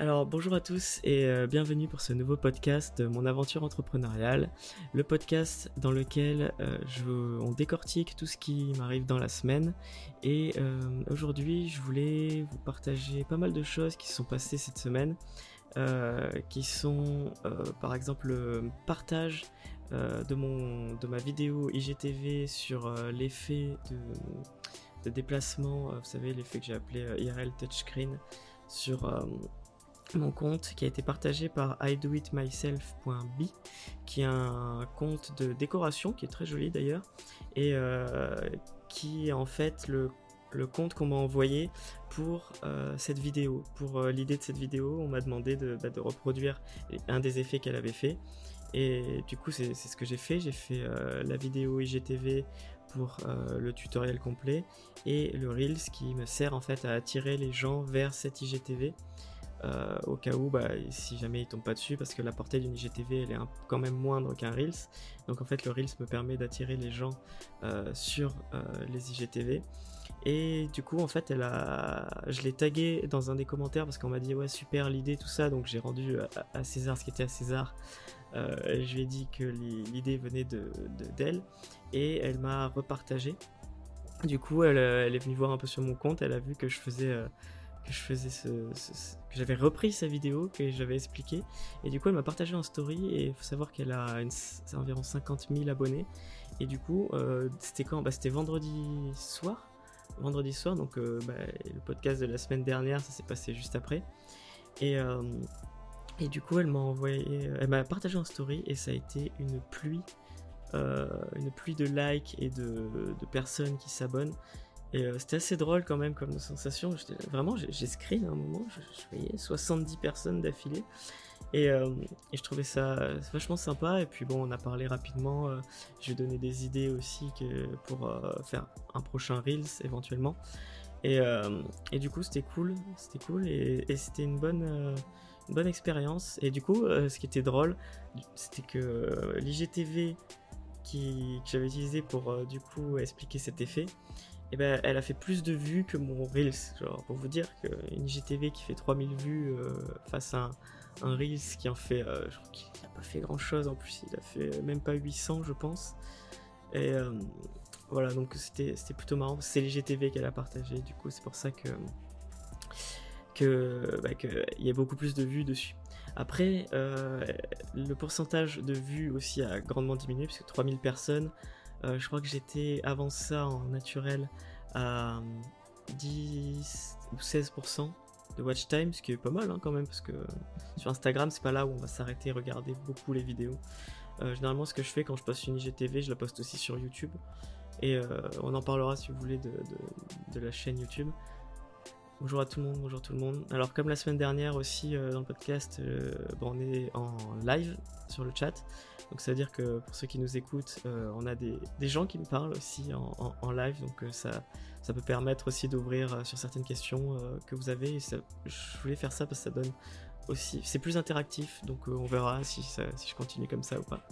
Alors bonjour à tous et euh, bienvenue pour ce nouveau podcast de Mon aventure entrepreneuriale, le podcast dans lequel euh, je, on décortique tout ce qui m'arrive dans la semaine. Et euh, aujourd'hui, je voulais vous partager pas mal de choses qui se sont passées cette semaine, qui sont par exemple le partage de, ma vidéo IGTV sur l'effet de, déplacement, vous savez, l'effet que j'ai appelé IRL Touchscreen sur mon compte qui a été partagé par idoitmyself.b qui est un compte de décoration qui est très joli d'ailleurs et euh, qui est en fait le, compte qu'on m'a envoyé pour euh, cette vidéo. Pour euh, l'idée de cette vidéo, on m'a demandé de, bah, de, reproduire un des effets qu'elle avait fait. Et du coup, c'est ce que j'ai fait. J'ai fait la vidéo IGTV pour le tutoriel complet et le Reels qui me sert en fait à attirer les gens vers cette IGTV. Euh, au cas où, bah, si jamais il tombe pas dessus, parce que la portée d'une IGTV elle est quand même moindre qu'un Reels. Donc en fait, le Reels me permet d'attirer les gens euh, sur euh, les IGTV. Et du coup, en fait, elle a... je l'ai tagué dans un des commentaires parce qu'on m'a dit ouais super l'idée tout ça, donc j'ai rendu à, César ce qui était à César. je lui ai dit que l'idée venait de d'elle et elle m'a repartagé. Du coup, elle, est venue voir un peu sur mon compte, elle a vu que je faisais que j'avais repris sa vidéo que j'avais expliqué. Et du coup elle m'a partagé en story et il faut savoir qu'elle a environ 50 000 abonnés. Et du coup euh, c'était quand? Bah, c'était vendredi soir. Vendredi soir donc euh, bah, le podcast de la semaine dernière ça s'est passé juste après. Et euh, et du coup elle m'a envoyé elle m'a partagé en story et ça a été une pluie une pluie de likes et de personnes qui s'abonnent et euh, c'était assez drôle quand même comme sensation. Vraiment, j'ai screen à un moment, je, voyais 70 personnes d'affilée. Et, euh, et, je trouvais ça vachement sympa. Et puis bon, on a parlé rapidement. Euh, je donné des idées aussi que, pour faire un prochain Reels éventuellement. Et, du coup, c'était cool. C'était cool. Et, c'était une bonne, bonne expérience. Et du coup, ce qui était drôle, c'était que l'IGTV qui, que j'avais utilisé pour du coup expliquer cet effet, eh ben, elle a fait plus de vues que mon Reels. Genre, pour vous dire qu'une IGTV qui fait 3000 vues euh, face à un, Reels qui en fait. Euh, crois qu'il n'a pas fait grand chose en plus, il a fait même pas 800, je pense. Et euh, voilà, donc c'était plutôt marrant. C'est l'IGTV qu'elle a partagé, du coup, c'est pour ça que. que bah, qu'il y a beaucoup plus de vues dessus. Après, le pourcentage de vues aussi a grandement diminué, puisque 3000 personnes. Euh, je crois que j'étais avant ça en naturel à 10 ou 16% de watch time, ce qui est pas mal hein, quand même, parce que sur Instagram, c'est pas là où on va s'arrêter et regarder beaucoup les vidéos. Euh, généralement, ce que je fais quand je poste une IGTV, je la poste aussi sur YouTube. Et euh, on en parlera si vous voulez de, de, la chaîne YouTube. Bonjour à tout le monde, bonjour tout le monde. Alors comme la semaine dernière aussi dans le podcast, on est en live sur le chat. Donc ça veut dire que pour ceux qui nous écoutent, euh, on a des, gens qui me parlent aussi en, live, donc euh, ça, ça peut permettre aussi d'ouvrir euh, sur certaines questions que vous avez. je voulais faire ça parce que ça donne aussi, c'est plus interactif, donc on verra si, si je continue comme ça ou pas.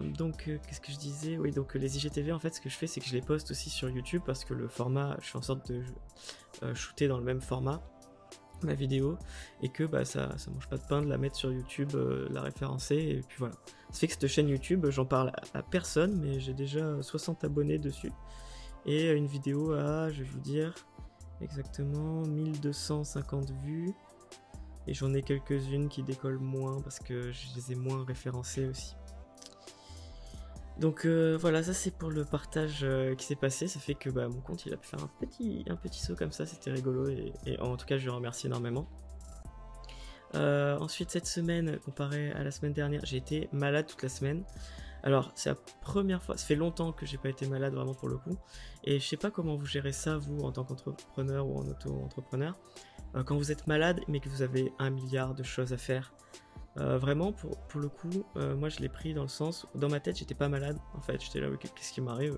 donc, qu'est-ce que je disais? Oui, donc les IGTV, en fait, ce que je fais, c'est que je les poste aussi sur YouTube parce que le format, je fais en sorte de shooter dans le même format ma vidéo et que bah, ça, ça mange pas de pain de la mettre sur YouTube, euh, la référencer et puis voilà. Ça fait que cette chaîne YouTube, j'en parle à, personne, mais j'ai déjà 60 abonnés dessus et une vidéo à, je vais vous dire exactement 1250 vues et j'en ai quelques-unes qui décollent moins parce que je les ai moins référencées aussi. Donc euh, voilà, ça c'est pour le partage euh, qui s'est passé. Ça fait que bah, mon compte il a pu faire un petit, un petit saut comme ça, c'était rigolo et, en tout cas je lui remercie énormément. Euh, ensuite cette semaine, comparé à la semaine dernière, j'ai été malade toute la semaine. Alors c'est la première fois, ça fait longtemps que j'ai pas été malade vraiment pour le coup. Et je sais pas comment vous gérez ça vous en tant qu'entrepreneur ou en auto-entrepreneur. quand vous êtes malade mais que vous avez un milliard de choses à faire euh, vraiment, pour, pour, le coup, euh, moi je l'ai pris dans le sens, dans ma tête j'étais pas malade en fait, j'étais là, qu'est-ce qui m'arrive?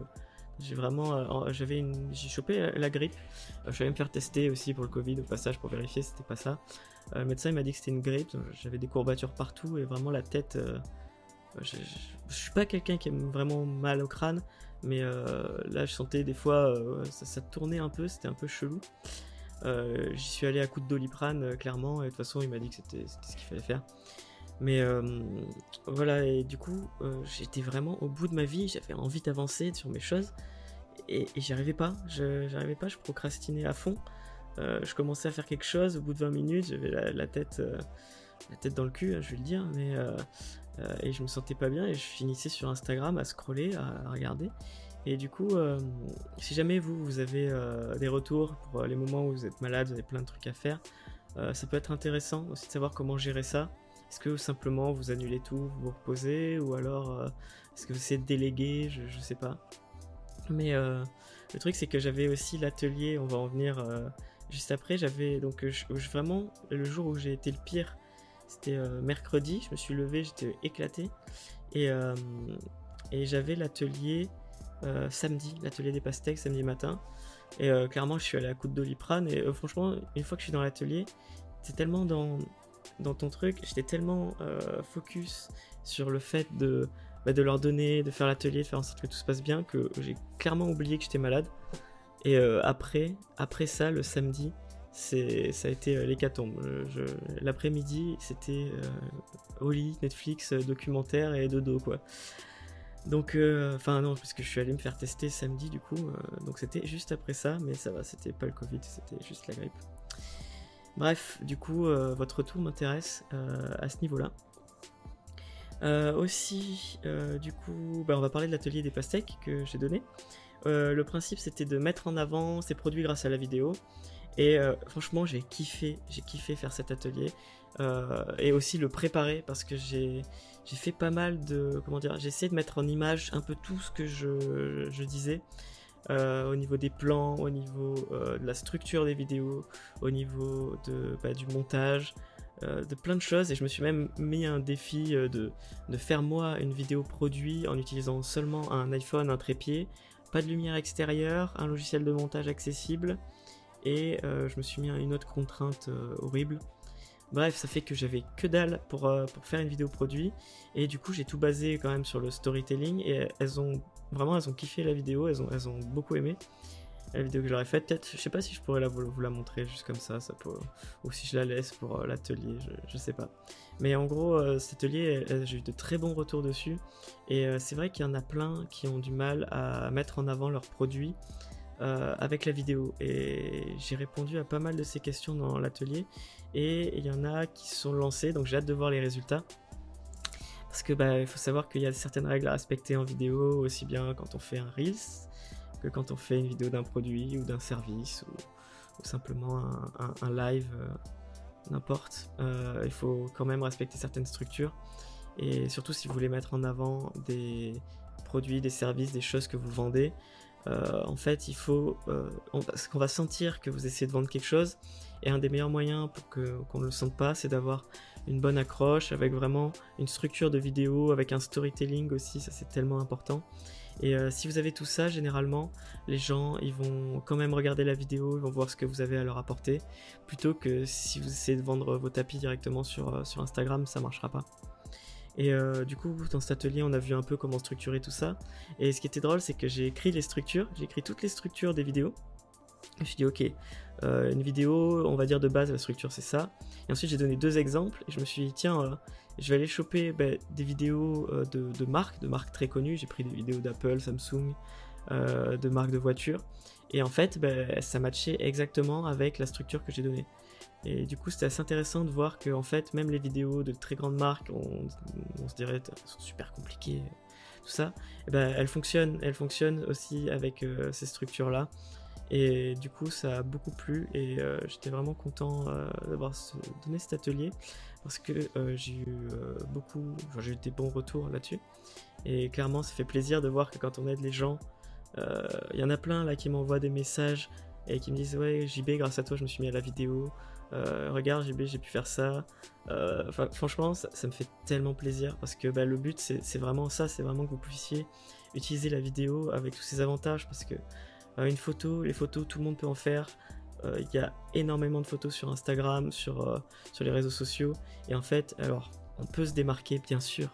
J'ai vraiment, euh, j'avais j'ai chopé la grippe, je allé me faire tester aussi pour le Covid au passage pour vérifier c'était pas ça. le médecin il m'a dit que c'était une grippe, j'avais des courbatures partout et vraiment la tête, je, je, suis pas quelqu'un qui aime vraiment mal au crâne, mais là je sentais des fois ça tournait un peu, c'était un peu chelou. j'y suis allé à coup de doliprane, clairement, et de toute façon, il m'a dit que c'était ce qu'il fallait faire. Mais voilà, et du coup, j'étais vraiment au bout de ma vie, j'avais envie d'avancer sur mes choses, et, j'y arrivais pas, j'arrivais pas, je procrastinais à fond. je commençais à faire quelque chose, au bout de 20 minutes, j'avais la, tête, la tête dans le cul, hein, je vais le dire, mais et je me sentais pas bien, et je finissais sur Instagram à scroller, à, regarder. Et du coup, si jamais vous, vous avez des retours pour les moments où vous êtes malade, vous avez plein de trucs à faire, ça peut être intéressant aussi de savoir comment gérer ça. Est-ce que simplement vous annulez tout, vous vous reposez, ou alors euh, est-ce que vous essayez de déléguer, je, ne sais pas. Mais euh, le truc c'est que j'avais aussi l'atelier, on va en venir euh, juste après, j'avais donc vraiment le jour où j'ai été le pire, c'était mercredi, je me suis levé, j'étais éclaté, et, et j'avais l'atelier samedi, l'atelier des pastèques samedi matin, et clairement je suis allé à coup de doliprane, et franchement une fois que je suis dans l'atelier, c'est tellement dans dans ton truc, j'étais tellement euh, focus sur le fait de, bah, de leur donner, de faire l'atelier, de faire en sorte que tout se passe bien, que j'ai clairement oublié que j'étais malade. Et euh, après, après ça, le samedi, ça a été euh, l'hécatombe. L'après-midi, c'était au lit, Netflix, documentaire et dodo, quoi. Donc, enfin non, parce que je suis allé me faire tester samedi, du coup, donc c'était juste après ça, mais ça va, c'était pas le Covid, c'était juste la grippe. Bref, du coup, euh, votre retour m'intéresse euh, à ce niveau-là. Euh, aussi, du coup, bah, on va parler de l'atelier des pastèques que j'ai donné. le principe, c'était de mettre en avant ces produits grâce à la vidéo. Et franchement, j'ai kiffé, j'ai kiffé faire cet atelier et aussi le préparer parce que j'ai fait pas mal de comment dire, j'ai essayé de mettre en image un peu tout ce que je, je disais. Euh, au niveau des plans, au niveau euh, de la structure des vidéos, au niveau de, bah, du montage, euh, de plein de choses. Et je me suis même mis un défi de, de, faire moi une vidéo produit en utilisant seulement un iPhone, un trépied, pas de lumière extérieure, un logiciel de montage accessible. Et je me suis mis à une autre contrainte horrible. Bref, ça fait que j'avais que dalle pour, pour faire une vidéo produit. Et du coup, j'ai tout basé quand même sur le storytelling. Et elles ont Vraiment, elles ont kiffé la vidéo, elles ont, beaucoup aimé la vidéo que j'aurais faite. Peut-être, je sais pas si je pourrais la, vous la montrer juste comme ça, ou si je la laisse pour euh, l'atelier, je, je, sais pas. Mais en gros, euh, cet atelier, j'ai eu de très bons retours dessus. Et euh, c'est vrai qu'il y en a plein qui ont du mal à mettre en avant leurs produits avec la vidéo. Et j'ai répondu à pas mal de ces questions dans l'atelier. Et il y en a qui sont lancés, donc j'ai hâte de voir les résultats. Parce que bah, il faut savoir qu'il y a certaines règles à respecter en vidéo, aussi bien quand on fait un Reels que quand on fait une vidéo d'un produit ou d'un service ou, simplement un, live, euh, n'importe. Euh, il faut quand même respecter certaines structures. Et surtout si vous voulez mettre en avant des produits, des services, des choses que vous vendez, euh, en fait, il faut, parce qu'on va sentir que vous essayez de vendre quelque chose, et un des meilleurs moyens pour qu'on ne le sente pas, c'est d'avoir une bonne accroche, avec vraiment une structure de vidéo, avec un storytelling aussi, ça c'est tellement important. Et euh, si vous avez tout ça, généralement, les gens, ils vont quand même regarder la vidéo, ils vont voir ce que vous avez à leur apporter, plutôt que si vous essayez de vendre vos tapis directement sur, euh, Instagram, ça marchera pas. Et euh, du coup, dans cet atelier, on a vu un peu comment structurer tout ça. Et ce qui était drôle, c'est que j'ai écrit les structures, j'ai écrit toutes les structures des vidéos. Je me suis dit, ok, euh, une vidéo, on va dire de base, la structure c'est ça. Et ensuite j'ai donné deux exemples et je me suis dit tiens, euh, je vais aller choper ben, des vidéos euh, de, marques, de marques très connues. J'ai pris des vidéos d'Apple, Samsung, de marques de voitures. Et en fait, ben, ça matchait exactement avec la structure que j'ai donnée. Et du coup, c'était assez intéressant de voir que en fait, même les vidéos de très grandes marques, on, se dirait, sont super compliquées, tout ça. Ben, elles fonctionnent, elles fonctionnent aussi avec ces structures-là. Et du coup, ça a beaucoup plu et euh, j'étais vraiment content euh, d'avoir donné cet atelier parce que euh, j'ai eu beaucoup, j'ai eu des bons retours là-dessus. Et clairement, ça fait plaisir de voir que quand on aide les gens, il y en a plein là qui m'envoient des messages et qui me disent Ouais, JB, grâce à toi, je me suis mis à la vidéo. regarde, JB, j'ai pu faire ça. franchement, ça, me fait tellement plaisir parce que bah, le but, c'est vraiment ça c'est vraiment que vous puissiez utiliser la vidéo avec tous ses avantages parce que une photo, les photos, tout le monde peut en faire. Euh, il y a énormément de photos sur Instagram, sur, euh, sur les réseaux sociaux. Et en fait, alors, on peut se démarquer, bien sûr,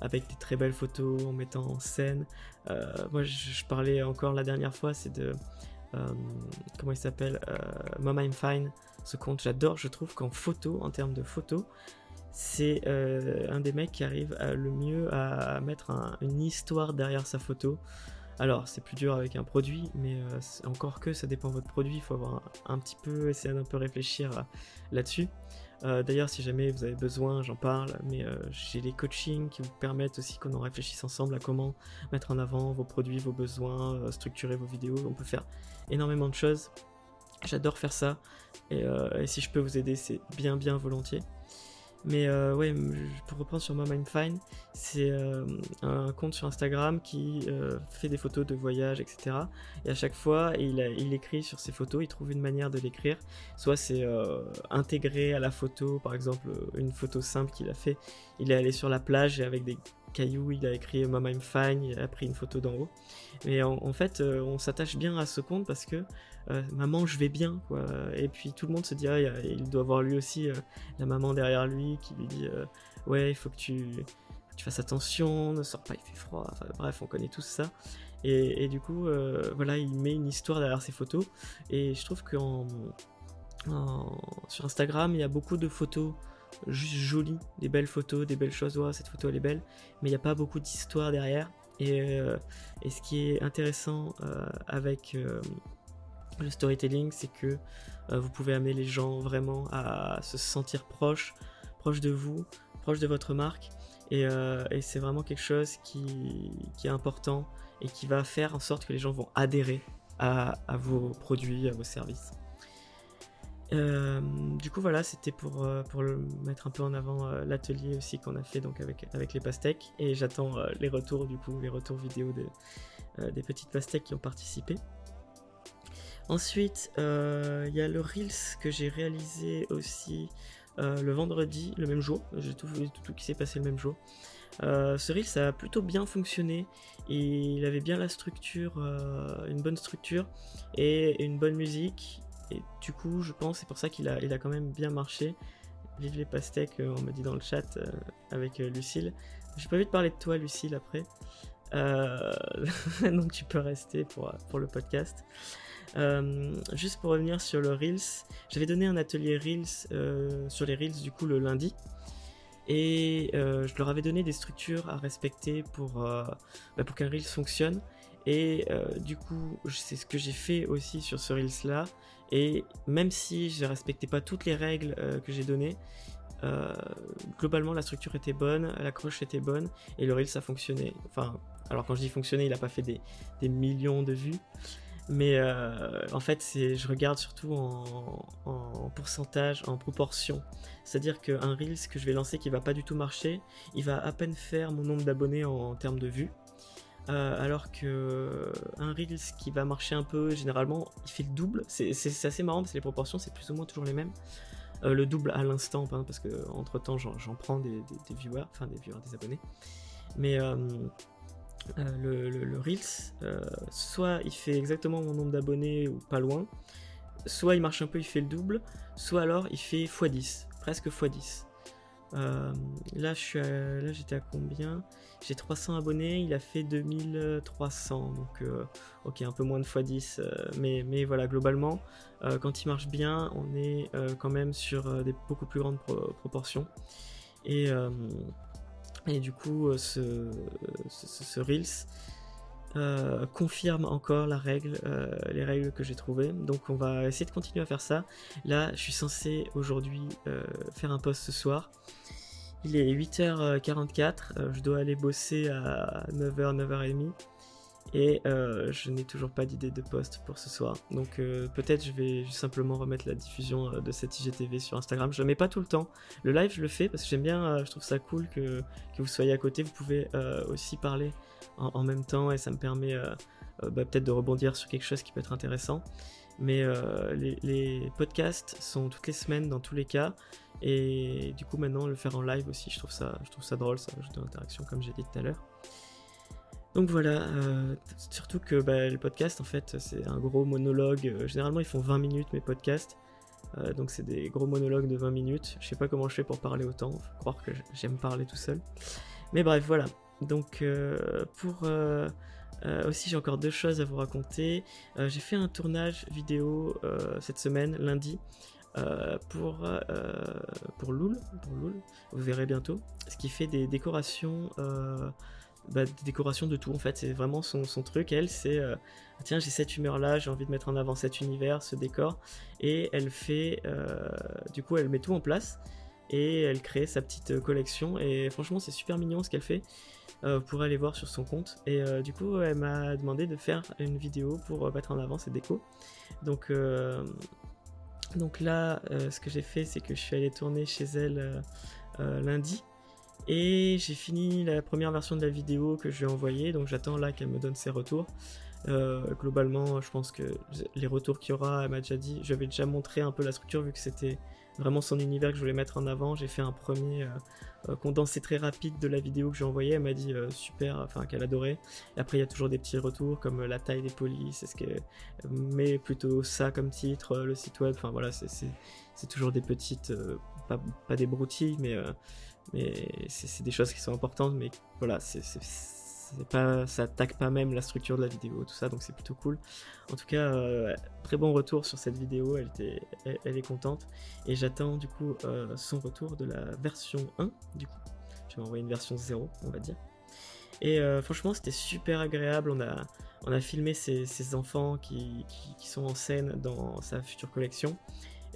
avec des très belles photos, en mettant en scène. moi, je, parlais encore la dernière fois, c'est de, comment il s'appelle Mom I'm Fine. Ce compte, j'adore. Je trouve qu'en photo, en termes de photo, c'est un des mecs qui arrive le mieux à mettre une histoire derrière sa photo. Alors, c'est plus dur avec un produit, mais encore que ça dépend de votre produit, il faut avoir un, petit peu, essayer d'un peu réfléchir là-dessus. Euh, d'ailleurs, si jamais vous avez besoin, j'en parle, mais euh, j'ai des coachings qui vous permettent aussi qu'on en réfléchisse ensemble à comment mettre en avant vos produits, vos besoins, euh, structurer vos vidéos. On peut faire énormément de choses. J'adore faire ça. et si je peux vous aider, c'est bien, bien volontiers. Mais euh, ouais, pour reprendre sur Mom I'm Fine, c'est euh, un compte sur Instagram qui euh, fait des photos de voyage, etc. Et à chaque fois, il, écrit sur ses photos, il trouve une manière de l'écrire. Soit c'est intégré à la photo, par exemple, une photo simple qu'il a fait. Il est allé sur la plage et avec des caillou, il a écrit Mom I'm fine, il a pris une photo d'en haut. Mais en, fait, euh, on s'attache bien à ce compte parce que euh, maman, je vais bien. Et puis tout le monde se dit, ah, il doit voir lui aussi euh, la maman derrière lui qui lui dit, ouais, il faut que tu, fasses attention, ne sors pas, il fait froid. bref, on connaît tous ça. Et, du coup, voilà, il met une histoire derrière ses photos. Et je trouve qu'en sur Instagram, il y a beaucoup de photos juste joli, des belles photos, des belles choses. Ouais, cette photo elle est belle, mais il n'y a pas beaucoup d'histoire derrière. Et, euh, et, ce qui est intéressant euh, avec euh, le storytelling, c'est que vous pouvez amener les gens vraiment à se sentir proches, proches de vous, proches de votre marque. Et, c'est vraiment quelque chose qui, qui, est important et qui va faire en sorte que les gens vont adhérer à, à vos produits, à vos services. Euh, du coup voilà c'était pour, euh, mettre un peu en avant euh, l'atelier aussi qu'on a fait donc avec, les pastèques. Et j'attends les retours du coup les retours vidéo de, des petites pastèques qui ont participé. Ensuite il y a le Reels que j'ai réalisé aussi le vendredi le même jour. J'ai tout, tout, qui s'est passé le même jour. Ce Reels a plutôt bien fonctionné. Il avait bien la structure une bonne structure et une bonne musique et du coup, je pense, c'est pour ça qu'il a, il a quand même bien marché. Vive les pastèques, euh, on me dit dans le chat euh, avec euh, Lucille. J'ai pas envie de parler de toi, Lucille, après. donc tu peux rester pour, pour le podcast. juste pour revenir sur le Reels, j'avais donné un atelier Reels sur les Reels du coup le lundi. Et je leur avais donné des structures à respecter pour, bah, pour qu'un Reels fonctionne. Et du coup, c'est ce que j'ai fait aussi sur ce Reels là. Et même si je respectais pas toutes les règles euh, que j'ai données, euh, globalement la structure était bonne, l'accroche était bonne et le reel ça fonctionnait. Enfin, alors quand je dis fonctionner, il n'a pas fait des, millions de vues, mais euh, en fait je regarde surtout en, en pourcentage, en proportion. C'est-à-dire qu'un Reels que je vais lancer qui va pas du tout marcher, il va à peine faire mon nombre d'abonnés en termes de vues. Euh, alors que un Reels qui va marcher un peu, généralement, il fait le double. C'est assez marrant parce que les proportions, c'est plus ou moins toujours les mêmes. Euh, le double à l'instant, parce que entre temps, j'en prends des, viewers, enfin des viewers, des abonnés. Mais euh, le, Reels, soit il fait exactement mon nombre d'abonnés ou pas loin, soit il marche un peu, il fait le double, soit alors il fait x10, presque x10. Euh, là, là, j'étais à combien? J'ai 300 abonnés, il a fait 2300, donc euh, ok, un peu moins de x10, euh, mais, voilà, globalement, quand il marche bien, on est quand même sur des beaucoup plus grandes proportions. Et, et du coup, ce, ce Reels, euh, confirme encore la règle, euh, les règles que j'ai trouvées. Donc on va essayer de continuer à faire ça. Là, je suis censé aujourd'hui euh, faire un post ce soir. Il est 8h44, je dois aller bosser à 9h, 9h30 et je n'ai toujours pas d'idée de post pour ce soir. Donc peut-être je vais simplement remettre la diffusion de cette IGTV sur Instagram. Je ne mets pas tout le temps. Le live je le fais parce que j'aime bien, je trouve ça cool que, que, vous soyez à côté. Vous pouvez aussi parler en, même temps et ça me permet euh, euh, bah, peut-être de rebondir sur quelque chose qui peut être intéressant. Mais euh, les, podcasts sont toutes les semaines dans tous les cas. Et du coup, maintenant, le faire en live aussi, je trouve ça, ça drôle, ça ajoute de l'interaction, comme j'ai dit tout à l'heure. Donc voilà, surtout que bah, le podcast, en fait, c'est un gros monologue. généralement, ils font 20 minutes, mes podcasts. donc c'est des gros monologues de 20 minutes. Je sais pas comment je fais pour parler autant. Faut croire que j'aime parler tout seul. Mais bref, voilà. Donc euh, pour euh, aussi, j'ai encore deux choses à vous raconter. j'ai fait un tournage vidéo cette semaine, lundi, pour, pour Loul, vous verrez bientôt, ce qui fait des décorations bah, des décorations de tout en fait. C'est vraiment son, truc. Elle, c'est euh, tiens, j'ai cette humeur là, j'ai envie de mettre en avant cet univers, ce décor. Et elle fait, euh, du coup, elle met tout en place et elle crée sa petite euh, collection. Et franchement, c'est super mignon ce qu'elle fait. vous pourrez aller voir sur son compte. Et du coup, elle m'a demandé de faire une vidéo pour mettre en avant ses décos. Donc, donc là, ce que j'ai fait, c'est que je suis allé tourner chez elle lundi. Et j'ai fini la première version de la vidéo que je lui ai envoyée, donc j'attends là qu'elle me donne ses retours. Euh, globalement, je pense que les retours qu'il y aura, elle m'a déjà dit, j'avais déjà montré un peu la structure vu que c'était vraiment son univers que je voulais mettre en avant. J'ai fait un premier euh, euh, condensé très rapide de la vidéo que j'ai envoyée. Elle m'a dit super, enfin qu'elle adorait. Après, il y a toujours des petits retours comme la taille des polices, est-ce que met plutôt ça comme titre, le site web. Enfin voilà, c'est toujours des petites, pas, pas, des broutilles, mais mais c'est des choses qui sont importantes, mais voilà, c'est pas, ça attaque pas même la structure de la vidéo, tout ça, donc c'est plutôt cool. En tout cas, euh, très bon retour sur cette vidéo, elle, était, elle, est contente, et j'attends du coup euh, son retour de la version 1, du coup. Je vais envoyer une version 0, on va dire. Et euh, franchement, c'était super agréable, on a, on a filmé ces, enfants qui, sont en scène dans sa future collection.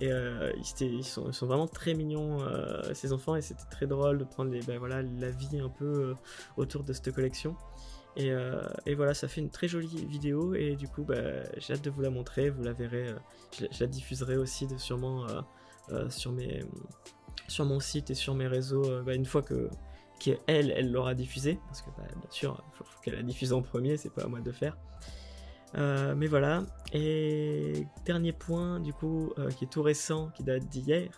Et euh, ils, sont, vraiment très mignons, euh, ces enfants, et c'était très drôle de prendre les, ben voilà, la vie un peu euh, autour de cette collection. Et, voilà, ça fait une très jolie vidéo, et du coup, ben, j'ai hâte de vous la montrer, vous la verrez, je, la diffuserai aussi sûrement sur, mes, sur mon site et sur mes réseaux, ben, une fois que qu'elle, elle l'aura diffusée, parce que bien sûr, il faut qu'elle la diffuse en premier, c'est pas à moi de faire. Euh, mais voilà. Et dernier point, du coup, euh, qui est tout récent, qui date d'hier,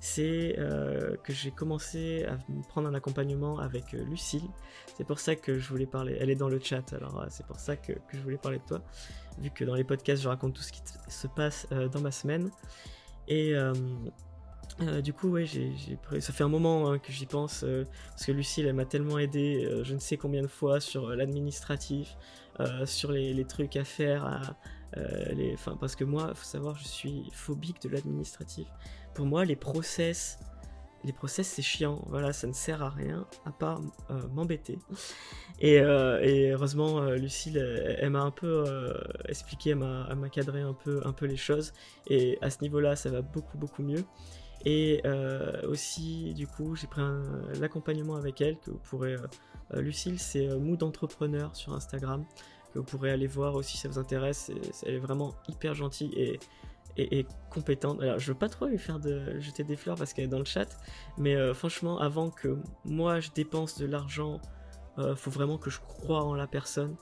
c'est euh, que j'ai commencé à prendre un accompagnement avec Lucille. C'est pour ça que je voulais parler. Elle est dans le chat, alors c'est pour ça que, que, je voulais parler de toi. Vu que dans les podcasts, je raconte tout ce qui se passe dans ma semaine. Et euh, du coup, ouais, ça fait un moment hein, que j'y pense, euh, parce que Lucille, elle m'a tellement aidé, euh, je ne sais combien de fois, sur l'administratif, sur les, trucs à faire, les, parce que moi, faut savoir, je suis phobique de l'administratif. Pour moi, les process, les process, c'est chiant, voilà, ça ne sert à rien, à part m'embêter. Et, heureusement, Lucille, elle, m'a un peu expliqué, elle m'a, elle m'a cadré un peu, un peu les choses, et à ce niveau-là, ça va beaucoup, beaucoup mieux. Et euh, aussi, du coup, j'ai pris l'accompagnement avec elle, que vous pourrez... Euh, euh, Lucille, c'est Mood Entrepreneur sur Instagram, que vous pourrez aller voir aussi si ça vous intéresse. elle est vraiment hyper gentille et, et, compétente. Alors, je veux pas trop lui faire de jeter des fleurs parce qu'elle est dans le chat, mais franchement, avant que moi je dépense de l'argent, faut vraiment que je croie en la personne.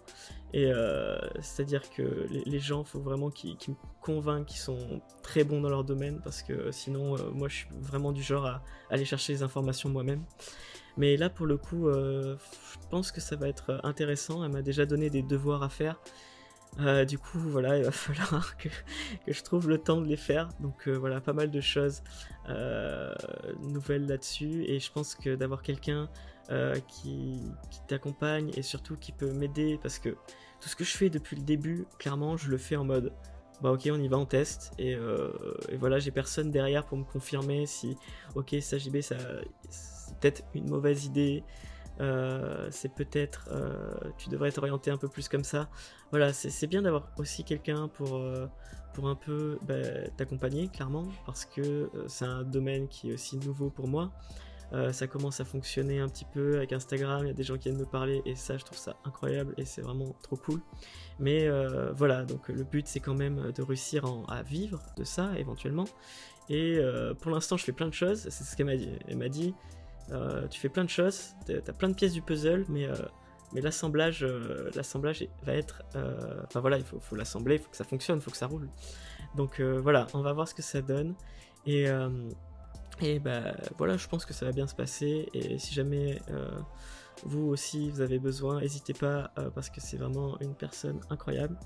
Et euh, c'est-à-dire que les, gens, il faut vraiment qu'ils me convainquent qu'ils sont très bons dans leur domaine, parce que sinon, euh, moi, je suis vraiment du genre à, aller chercher les informations moi-même. Mais là, pour le coup, euh, je pense que ça va être intéressant. Elle m'a déjà donné des devoirs à faire. du coup, voilà, il va falloir que, je trouve le temps de les faire. Donc voilà, pas mal de choses nouvelles là-dessus. Et je pense que d'avoir quelqu'un qui, qui t'accompagne et surtout qui peut m'aider, parce que tout ce que je fais depuis le début, clairement, je le fais en mode bah ok on y va on teste et, euh, voilà j'ai personne derrière pour me confirmer si ok ça JB ça c'est peut-être une mauvaise idée euh, c'est peut-être euh, tu devrais t'orienter un peu plus comme ça. Voilà c'est bien d'avoir aussi quelqu'un pour pour un peu bah, t'accompagner clairement parce que c'est un domaine qui est aussi nouveau pour moi euh, ça commence à fonctionner un petit peu avec Instagram, il y a des gens qui viennent me parler et ça je trouve ça incroyable et c'est vraiment trop cool. Mais euh, voilà, donc le but c'est quand même de réussir à vivre de ça éventuellement. Et euh, pour l'instant je fais plein de choses, c'est ce qu'elle m'a dit. Elle m'a dit, tu fais plein de choses, t'as plein de pièces du puzzle, mais, l'assemblage, l'assemblage va être... Enfin voilà, il faut, faut l'assembler, il faut que ça fonctionne, il faut que ça roule. Donc voilà, on va voir ce que ça donne. Et et bah voilà, je pense que ça va bien se passer. Et si jamais euh, vous aussi vous avez besoin, n'hésitez pas euh, parce que c'est vraiment une personne incroyable.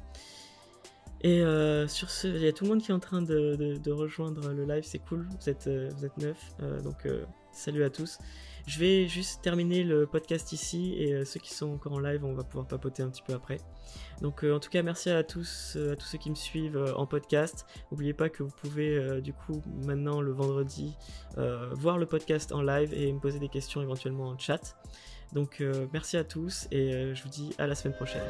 Et euh, sur ce, il y a tout le monde qui est en train de, rejoindre le live, c'est cool, vous êtes, vous êtes neuf, donc salut à tous. Je vais juste terminer le podcast ici et ceux qui sont encore en live, on va pouvoir papoter un petit peu après. Donc en tout cas, merci à tous, à tous ceux qui me suivent en podcast. N'oubliez pas que vous pouvez du coup maintenant le vendredi voir le podcast en live et me poser des questions éventuellement en chat. Donc merci à tous et je vous dis à la semaine prochaine.